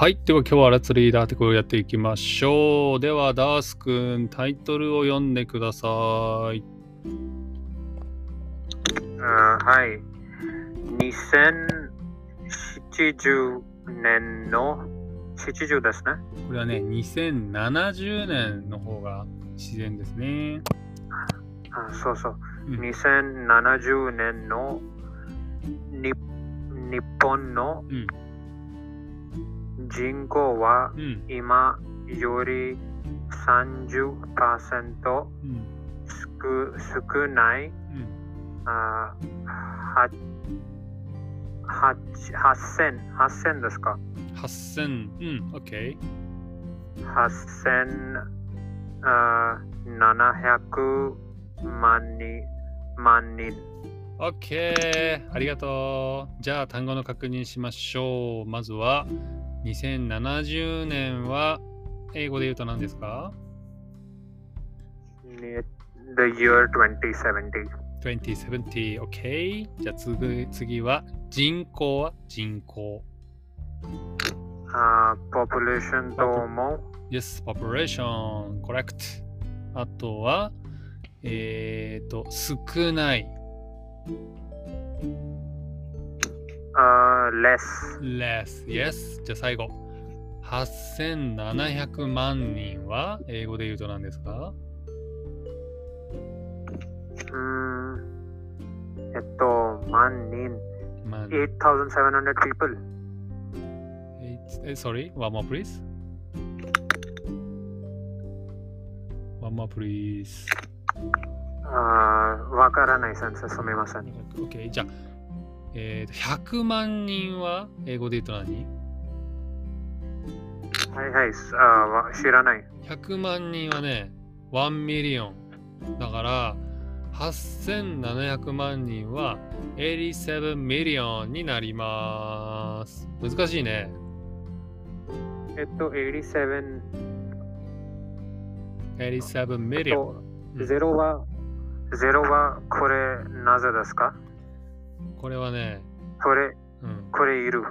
はい。では今日はラッツリーダーってこれをやっていきましょう。では、ダース君、タイトルを読んでください。あはい。2070年の70ですね。これはね、2070年の方が自然ですね。あそうそう。うん2070年のに日本のうん。人口はうん。今より30%うん。少少ないうん。あはは8000 8000ですか？8000。うん。OK。8700万人万人 OK。ありがとう。じゃあ、単語の確認しましょう。まずは、2070年は英語で言うと何ですか The year 2070 2070 OK じゃあ次次は人口は人口あ population とも Yes population correct あとはえっ、と少ないあ less less Yes じゃあ最後8700万人は英語で言うと何ですかうーんえっと万人万8700 people え Sorry one more please one more please あわからない先生すみません OK じゃあ、えーと100万人は英語で言うと何？はいはいあわ知らない ?100 万人はね、1ミリオン。だから、8700万人は87 million になります。難しいね。えっと87 87 million。ゼロはゼロはこれなぜですか？これはね、これうん。これいる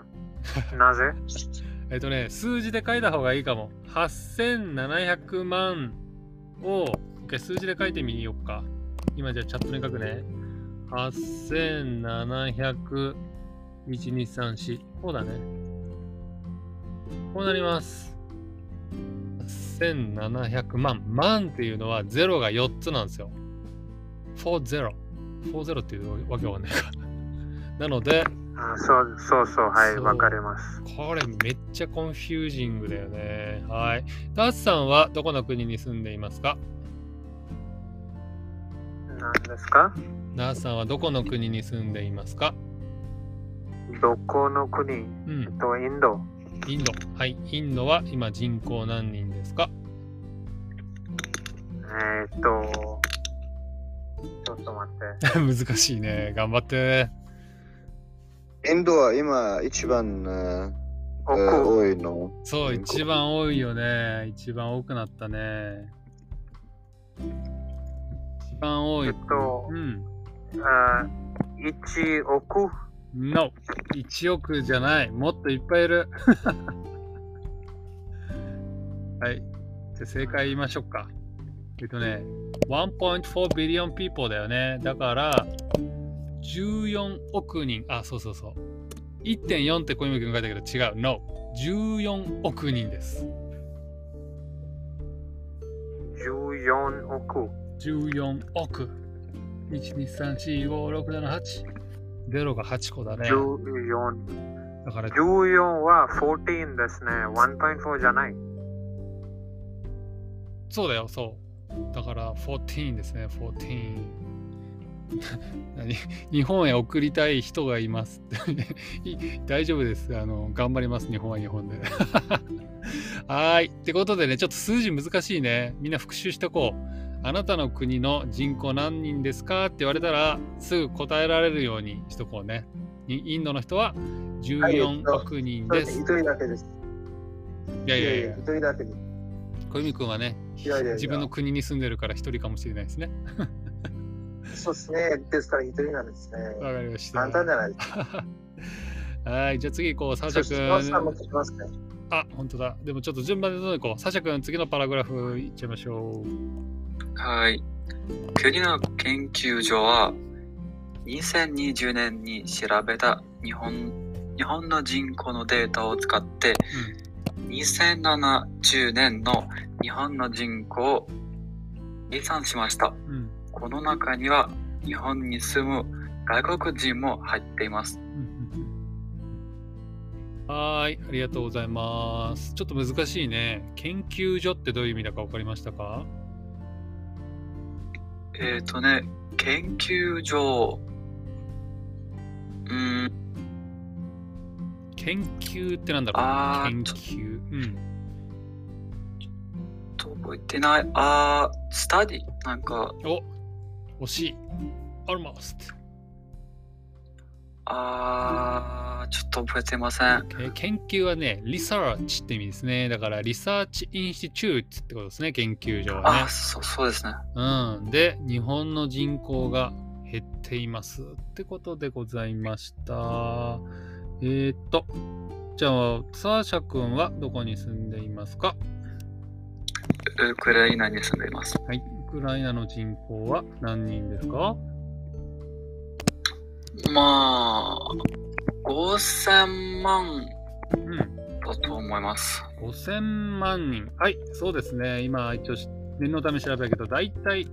なぜ？えっとね、数字で書いた方がいいかも。8700万を、数字で書いてみようか。今じゃあチャットに書くね。8700、1234。こうだね。こうなります。8700万。万っていうのは0が4つなんですよ。40。40っていうわけわかんないか。なので、あそうそうそうはいそうわかりますこれめっちゃコンフュージングだよね。はい。ダースさんはどこの国に住んでいますか？何ですか？ダースさんはどこの国に住んでいますか？どこの国？うん。とインドインド。はい。インドは今人口何人ですか？えーっとちょっと待って 難しいね。頑張って。インドは今一番、え多いの？そう、一番多いよね。一番多くなったね。一番多い。えっとうん。あ1億？No。1億じゃない。もっといっぱいいる。はい。じゃあ正解言いましょうか。えっとね、1.4 billion people だよね。だから、14億人。あ、そうそうそう。1.4って小泉君書いたけど違う。No。14億人です。14億14億。1、2、3、4、5、6、7、8。0が8個だね。14だから、14は14ですね1.4じゃないそうだよ、そう。だから、14ですね、14。何？日本へ送りたい人がいます。い 大丈夫ですあの。頑張ります、日本は日本で。はーい。ってことでね、ちょっと数字難しいね。みんな復習しとこう。あなたの国の人口何人ですかって言われたら、すぐ答えられるようにしとこうね。イインドの人は14億人です。一人だけです。いやいやいや、一人だけです。小泉君はね、いやいやいや自分の国に住んでるから一人かもしれないですね。そうですね。ですから一人なんですね。わかりました。簡単じゃないですか。はい、じゃあ次行こう、サーシャ君。ね。あ、本当だ。でもちょっと順番でどんどん行こう。サシャ君、次のパラグラフいっちゃいましょう。はい。国の研究所は2020年に調べた日本日本の人口のデータを使って2070年の日本の人口を計算しました。うん。うん。この中には日本に住む外国人も入っています。はーい、ありがとうございます。ちょっと難しいね。研究所ってどういう意味だか分かりましたか？えっ、ー、とね、研究所、うーん、研究ってなんだろう？研究。うん。と覚えてない。あー、 study なんか、お惜しい。almost。あー、ちょっと覚えてません。え研究はね、リサーチって意味ですね。だから、 research institute ってことですね、研究所はねあ、。そそうですね。うん。で、日本の人口が減っていますってことでございました。えー、っと、じゃあ、サーシャ君はどこに住んでいますか？ウクライナに住んでいます。はい。ウクライナの人口は何人ですか？まあ、5000万うん。だと思います。5000万人。はい、そうですね。今、一応し、念のため調べたけど、だいたい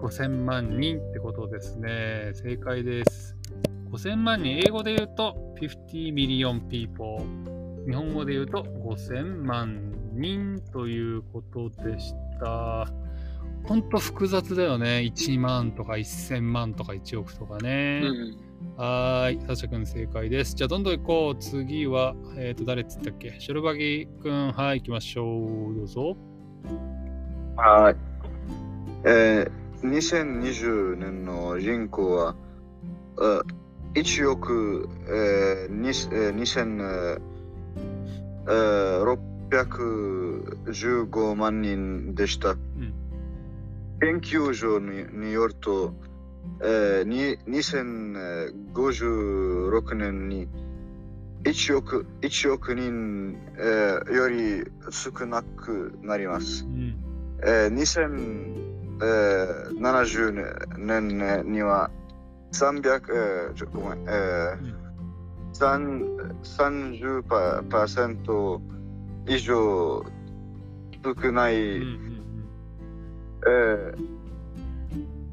5000万人ってことですね。正解です。5000万人、英語で言うと50 million people。日本語で言うと5000万人ということでした。ほんと複雑だよね。1万とか1000万とか1億とかね。うん。はーい、サシャ君正解です。じゃあどんどん行こう。次は、えっ、と、誰っつったっけ？ショルバギ君、はい、行きましょう。どうぞ。はい。えー、2020年の人口は、あ1億、えー、にえー2000、えー、615万人でした。ん研究所にによると、えー、に2056年に1億 ,1 億人、えーより少なくなりますう。ん。えー、2070年には300、えー、ちょごめん、えーうん三30%以上少ない、うんうんえー、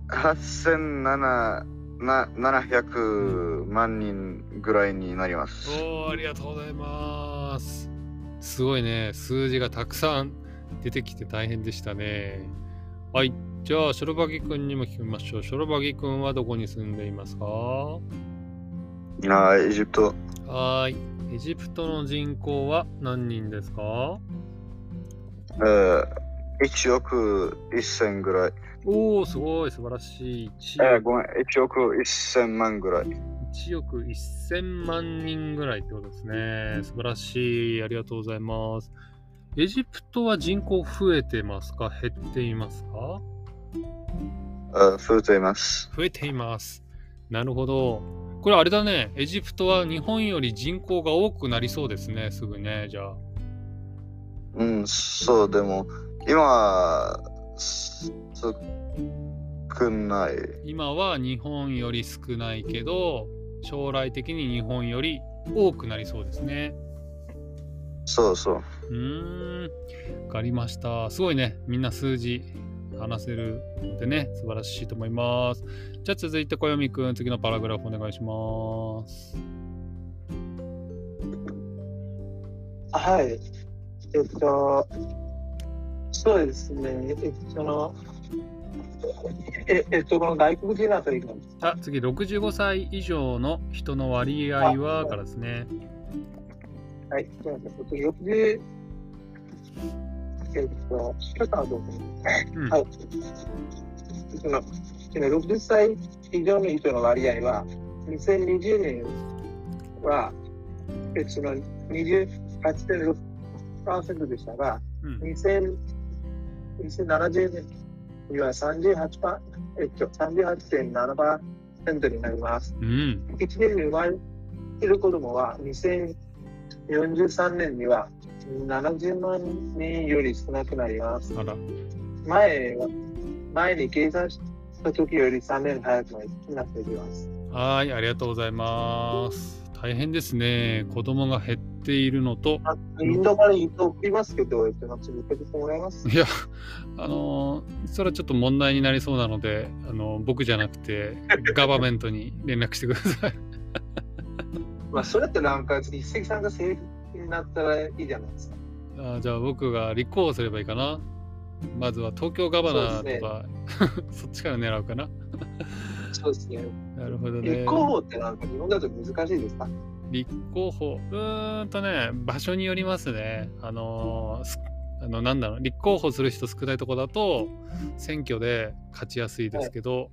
8700万人ぐらいになります。おー、ありがとうございます。すごいね。数字がたくさん出てきて大変でしたね。はい。じゃあ、ショルバギ君にも聞きましょう。ショルバギ君はどこに住んでいますか？はあーエジプト、ーい。エジプトの人口は何人ですか？えー、1億1000ぐらい。おー、すごい。素晴らしい。1えー、ごめん、1億1000万ぐらい。1億1000万人ぐらいってことですね。素晴らしい。ありがとうございます。エジプトは人口増えてますか？減っていますか？あ増えています。増えています。なるほど。これあれだね。エジプトは日本より人口が多くなりそうですね。すぐね。じゃあ。うん、そう、でも、今少ない。今は日本より少ないけど、将来的に日本より多くなりそうですね。そうそう。うーん。わかりました。すごいね。みんな数字話せるのでね、素晴らしいと思います。じゃあ続いて小読くん、次のパラグラフお願いします。はい。えっと、そうですね。えその、ええっと、この外国人あたりが、あ、次、65歳以上の人の割合はからですね。はい、すみません。えっと、60、えっと、ちょっとあの、うんはい。その、その60歳以上の人の割合は、2020年は、えその28.6%でしたが、うん。2000 2070年には38パえっと、38.7%になります。うん。1年に生まれる子供は2043年には70万人より少なくなります。前は、前に計算した時より3年早くなっています。はい、ありがとうございます。大変ですね。子供が減っているのと、あインドからインド送りますけど、えっと、なんか続けてもらえますいや、あのーそれはちょっと問題になりそうなので、あの僕じゃなくて、ガバメントに連絡してください。まあ、それってなんか、一石さんが政府になったらいいじゃないですか。あじゃあ僕が立候補すればいいかな。まずは東京ガバナーとか、そ, っちから狙うかな。そうですね。なるほどね立。候補ってなんか日本だと難しいですか？立候補、うーんとね、場所によりますね。あのーすあのなんだろう立候補する人少ないとこだと選挙で勝ちやすいですけど、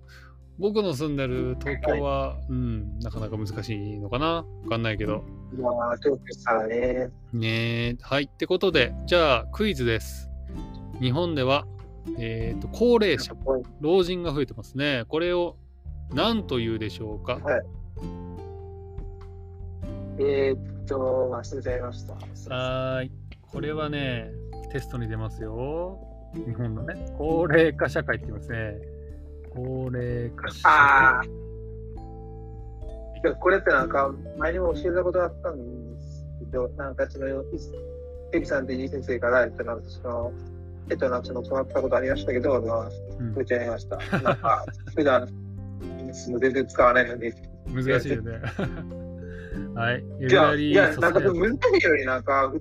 僕の住んでる東京は、うん、なかなか難しいのかなわかんないけど。まあ、東京さんね。ねえはい。ってことで、じゃあクイズです。日本では、えーと高齢者、老人が増えてますね。これを何というでしょうかえーっと、忘れちゃいました。はーい。これはね、テストに出ますよ。日本のね、高齢化社会って言いますね。高齢化社ああ会。。いやこれってなんか、前にも教えたことあったんですけど、なんかその、エビさんっていい先生から、えっと、なんかその、えっと、なんかその、教わったことありましたけど、まあ、うん忘れちゃいました。なんか、普段、全然使わないのに。難しいよね。はい。いや、いや、ーなんか難しいよりなんか、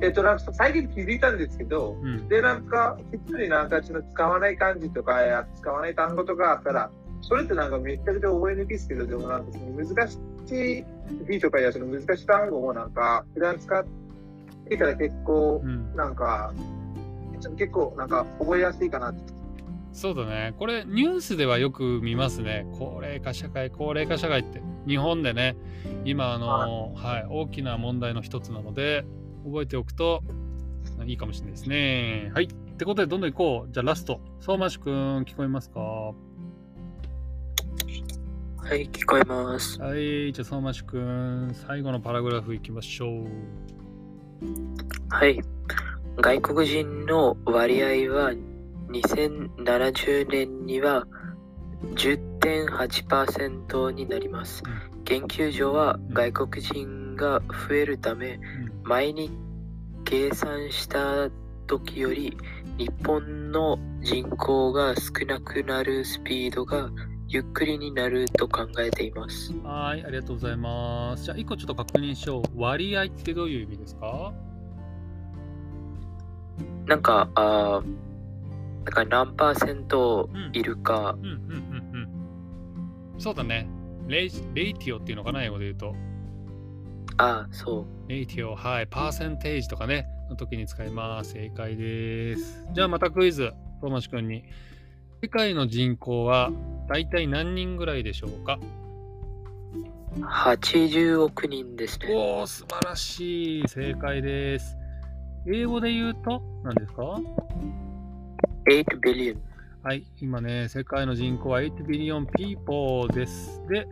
えっと、なんか最近気づいたんですけど、うん。で、なんか、普通になんかその使わない漢字とかや使わない単語とかあったら、それってなんかめちゃくちゃ覚えにくいですけど、でもなんかその難しい字とかやその難しい単語もなんか、普段使ってから結構う、ん、なんか、結構なんか覚えやすいかなって。そうだね。これ、ニュースではよく見ますね。高齢化社会、高齢化社会って。日本でね、今、あの、はい、大きな問題の一つなので、覚えておくといいかもしれないですね。はい。ってことで、どんどん行こう。じゃあ、ラスト。相馬市くん、聞こえますか？はい、聞こえます。はい。じゃあ、相馬市くん、最後のパラグラフ行きましょう。はい。外国人の割合は2070年には10.8%になります。研究所は外国人が増えるため、前に計算した時より日本の人口が少なくなるスピードがゆっくりになると考えています。はい。ありがとうございます。じゃあ、一個ちょっと確認しよう。割合ってどういう意味ですか？なんか、あーなんか何パーセントいるか、うんうんうんうん。そうだね。レイレイティオっていうのかな、英語で言うと。あーそう。レイティオ、はい。パーセンテージとかね、の時に使います。正解です。じゃあまたクイズ、トーマシ君に。世界の人口は大体何人ぐらいでしょうか？80億人ですね。おー、素晴らしい。正解です。英語で言うと何ですか？8 billion。はい、今ね、世界の人口は8 billion people です。で、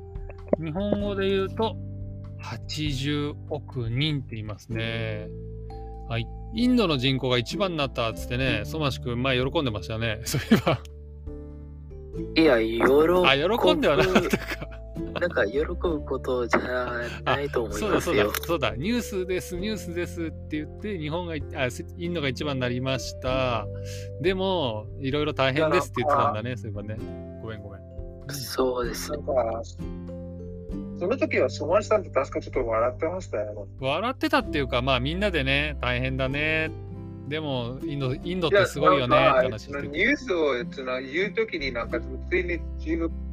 日本語で言うと80億人って言いますね。はい。インドの人口が一番になったっつってね、ソマシ君前喜んでましたね。そういえば。いや、喜ぶ。あ、喜んではなかったか。なんか、喜ぶことじゃないと思いそうだそうだますよ。そうだニュースですニュースですって言って日本があせインドが一番になりましたでもいろいろ大変ですって言ってたんだねそういえばねごめんごめんそうですな。んか、その時は、ソマシさんと確かちょっと笑ってましたよ。笑ってたっていうかまあみんなでね大変だねでもインドインドってすごいよねって話しててニュースをその言うときになんか、ついに中国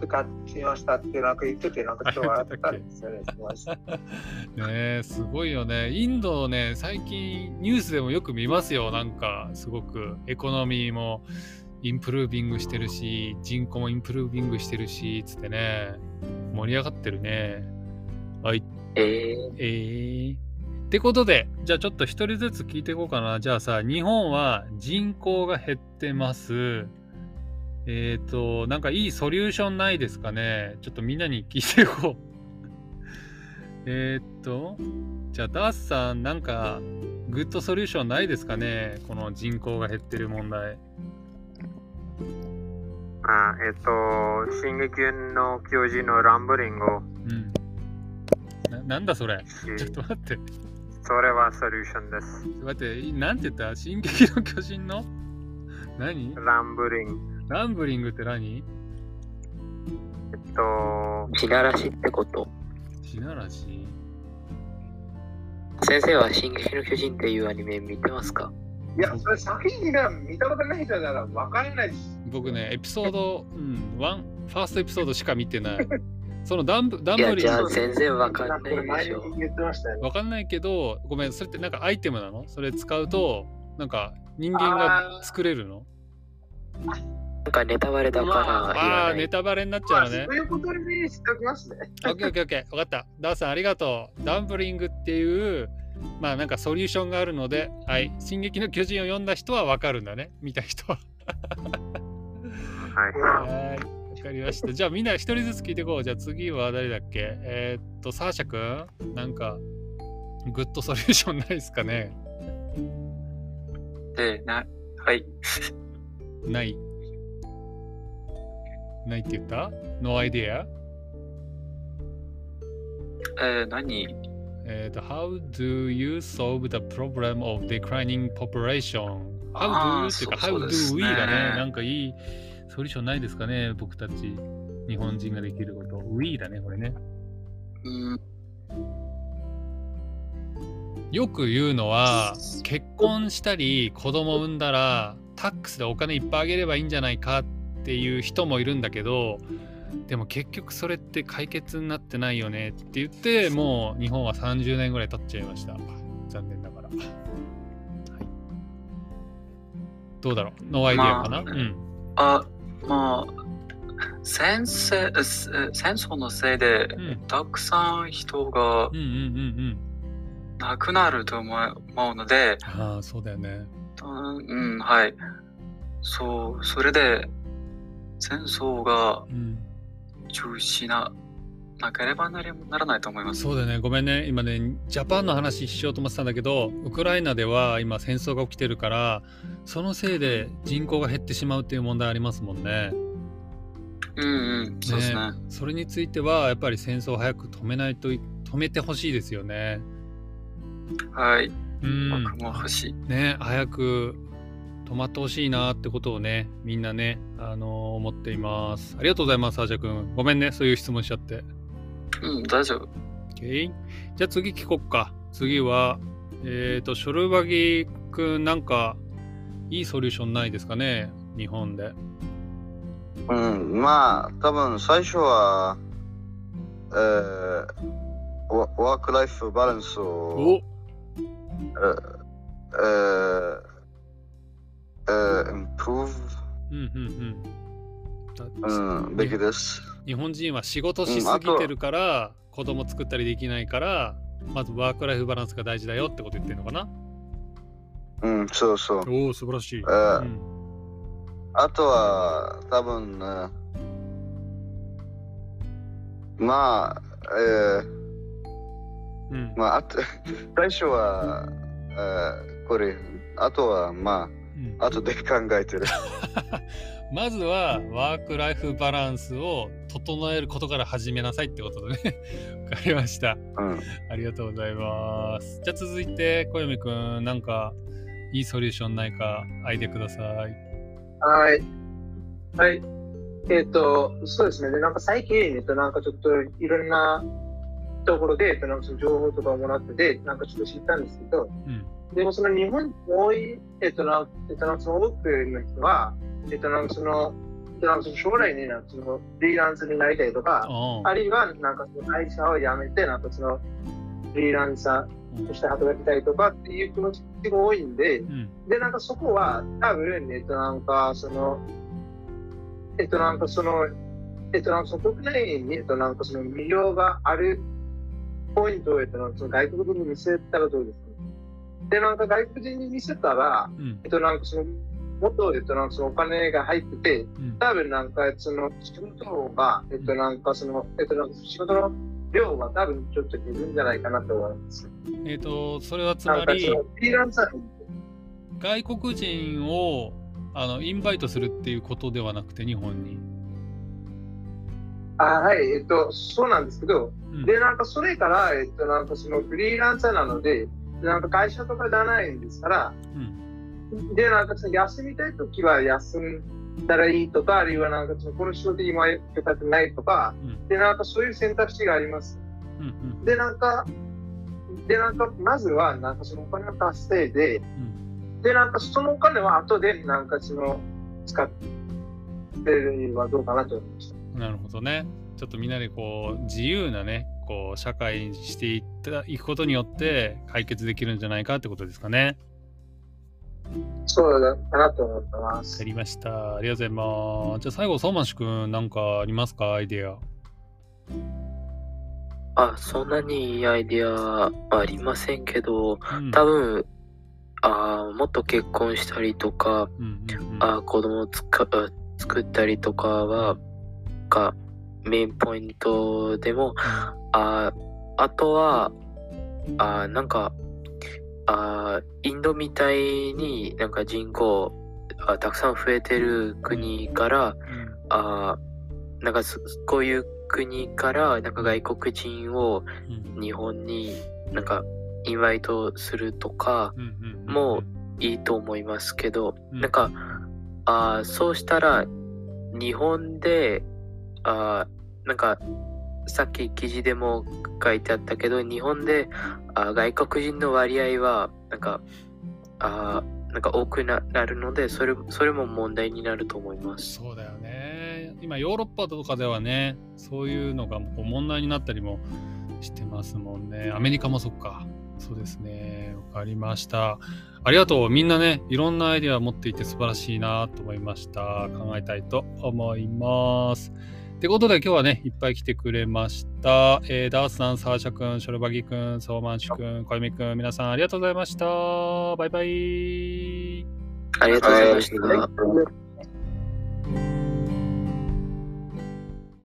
使しましたってなんか言ってて、なんかちょっと笑ってたんですよね。ねえすごいよね。インドね最近ニュースでもよく見ますよ。なんかすごく。エコノミーもインプルービングしてるし人口もインプルービングしてるしつってね。盛り上がってるね。はい。えー、えー、ってことでじゃあちょっと一人ずつ聞いていこうかな。じゃあさ日本は人口が減ってますえっ、ー、となんかいいソリューションないですかね？ちょっとみんなに聞いていこう えーっと、じゃあ、ダースさん、なんか、グッドソリューションないですかね？この人口が減ってる問題。あえっと、進撃の巨人のランブリングをうん。ななんだそれ？しちょっと待って。それはソリューションです。待って、いなんて言った？進撃の巨人の？何？ランブリング。ランブリングって何？えっと、地ならしってこと。地ならし？先生は進撃の巨人っていうアニメ見てますか？いや、それ作品が見たことない人なら分からないです。僕ね、エピソード、うん、ワン、ファーストエピソードしか見てない。そのダンブダンブリングじゃあ全然わかんないこれ前でしょ。に言ってましたよね。わかんないけど、ごめん、それってなんかアイテムなの？それ使うと、なんか人間が作れるの？なんかネタバレだから言ああ。ネタバレになっちゃまあ、うのねそう。いうことにしておきますね。オッケーオッケーオッケー。わかった。ダーさんありがとう。ダンブリングっていう、まあなんかソリューションがあるので、はい。進撃の巨人を読んだ人はわかるんだね。見た人は。はい。はい。わかりました。じゃあみんな一人ずつ聞いていこう。じゃあ次は誰だっけ？えーっと、サーシャ君なんか、グッドソリューションないですかね？で、な、はい。ない。ないって言った ?No idea? えー、何？えーっと、How do you solve the problem of declining population? How あ do ー you っていうか、How do we ねだね。なんかいいソリューションないですかね僕たち。日本人ができること。We だね、これね。うん、よく言うのは、結婚したり子供産んだら、タックスでお金いっぱいあげればいいんじゃないかっていう人もいるんだけど、でも結局それって解決になってないよねって言って、もう日本は30年ぐらい経っちゃいました。残念ながら。はい、どうだろう？ no idea かな、まあうん。あ、まあ、戦争戦争のせいで、うんたくさん人が。亡くなると思うので、ああ、そうだよね。うん、うんはい。そう、それで、戦争がうん。中止な、なければなりならないと思います。そうだよね。ごめんね。今ね、ジャパンの話しようと思ってたんだけど、ウクライナでは今戦争が起きてるから、そのせいで人口が減ってしまうっていう問題ありますもんね。うんうん、そうですね。それについては、やっぱり戦争を早く止めないとい、止めてほしいですよね。はい。うん。僕も欲しい。ね、早く止まってほしいなってことをね、みんなね、あのー思っています。ありがとうございます、アージャ君。ごめんね、そういう質問しちゃって。うん、大丈夫。OK。じゃあ次聞こっか。次は、えっ、と、ショルバギくん、なんか、いいソリューションないですかね日本で。うん、まあ、多分最初は、えー、ワワークライフバランスを、おえー、えー、improve、うん。うん。うん。だうん、べきです。日本人は仕事しすぎてるから、子供作ったりできないから、まずワークライフバランスが大事だよってこと言ってるのかな？うん、そうそう。おお、素晴らしい。えーうん。あとは、多分、ね、まあ、えー、うん。まあ、あと 最初は、えー、これ、あとは、まうんあ、後で考えてる。まずはワークライフバランスを整えることから始めなさいってことでね。わかりました。うん。ありがとうございます。じゃあ続いて、小読くん、なんかいいソリューションないかアイデアください。はい。はい。えっ、と、そうですね。で、なんか最近、えっと、なんかちょっといろんなところで、えっと、なんかその情報とかをもらってて、なんかちょっと知ったんですけど、うん。でもその日本に多い、えっと、なんえっと、なんかその多くの人は、えっと、なんかその、えっと、なんかその将来になんかそのフリーランスになりたいとか、ああるいはなんかその会社を辞めて、なんかそのフリーランサーとして働きたいとかっていう気持ちが多いんで、うん。で、なんかそこは多分、えっと、なんかその、えっと、なんかその、えっと、なんかその国内に、えっと、なんかその魅了があるポイントを、えっと、なんかその外国人に見せたらどうですか？で、なんか外国人に見せたら、うん。えっと、なんかその、もっと、えっと、なんかそのお金が入ってて、うん。多分なんかその仕事が、えっと、なんかその、えっと、なんか仕事の量は多分ちょっと減るんじゃないかなと思います。えっ、と、それはつなんかまりそのフリーランサーに外国人をあのインバイトするっていうことではなくて日本に。あはい、えっと、そうなんですけど、うんで、なんかそれから、えっと、なんかそのフリーランサーなので、なんか会社とかじゃないんですから、で、なんかその休みたいときは休んだらいいとか、あるいはなんかそのこの仕事今やりたくないとか、うんで、なんかそういう選択肢があります。うんうんで、なんか、で、なんか、まずは、なんかそのお金を稼いで、うんで、なんかそのお金は後で、なんかその、使ってるはどうかなと思いました。なるほどね。ちょっとみんなでこう自由なねこう社会にしていったいくことによって解決できるんじゃないかってことですかね。そうだかなと思ってまわすか。りました。ありがとうございます。じゃあ最後、相馬市くんなんかありますか？アイデア。あ、そんなにいいアイデアありませんけど、うん多分、あーもっと結婚したりとか、うんうんうんあー子供をつかあ作ったりとかは、がメインポイントでも、ああとは、あなんか、あインドみたいになんか人口あたくさん増えてる国から、あなんかそこういう国からなんか外国人を日本になんかインバイトするとかもういいと思いますけど、うん。なんかあそうしたら日本であなんかさっき記事でも書いてあったけど日本であ外国人の割合はなんかあなんか多くななるのでそれそれも問題になると思います。そうだよね。今ヨーロッパとかではね、そういうのがこう問題になったりもしてますもんね。アメリカもそっか。そうですね。わかりました。ありがとう。みんなね、いろんなアイデア持っていて素晴らしいなと思いました。考えたいと思います。ってことで今日はね、いっぱい来てくれました。えーダースさん、サーシャ君、ショルバギ君、ソーマンシュ君、小弓君、皆さんありがとうございました。バイバイ。ありがとうございました。はい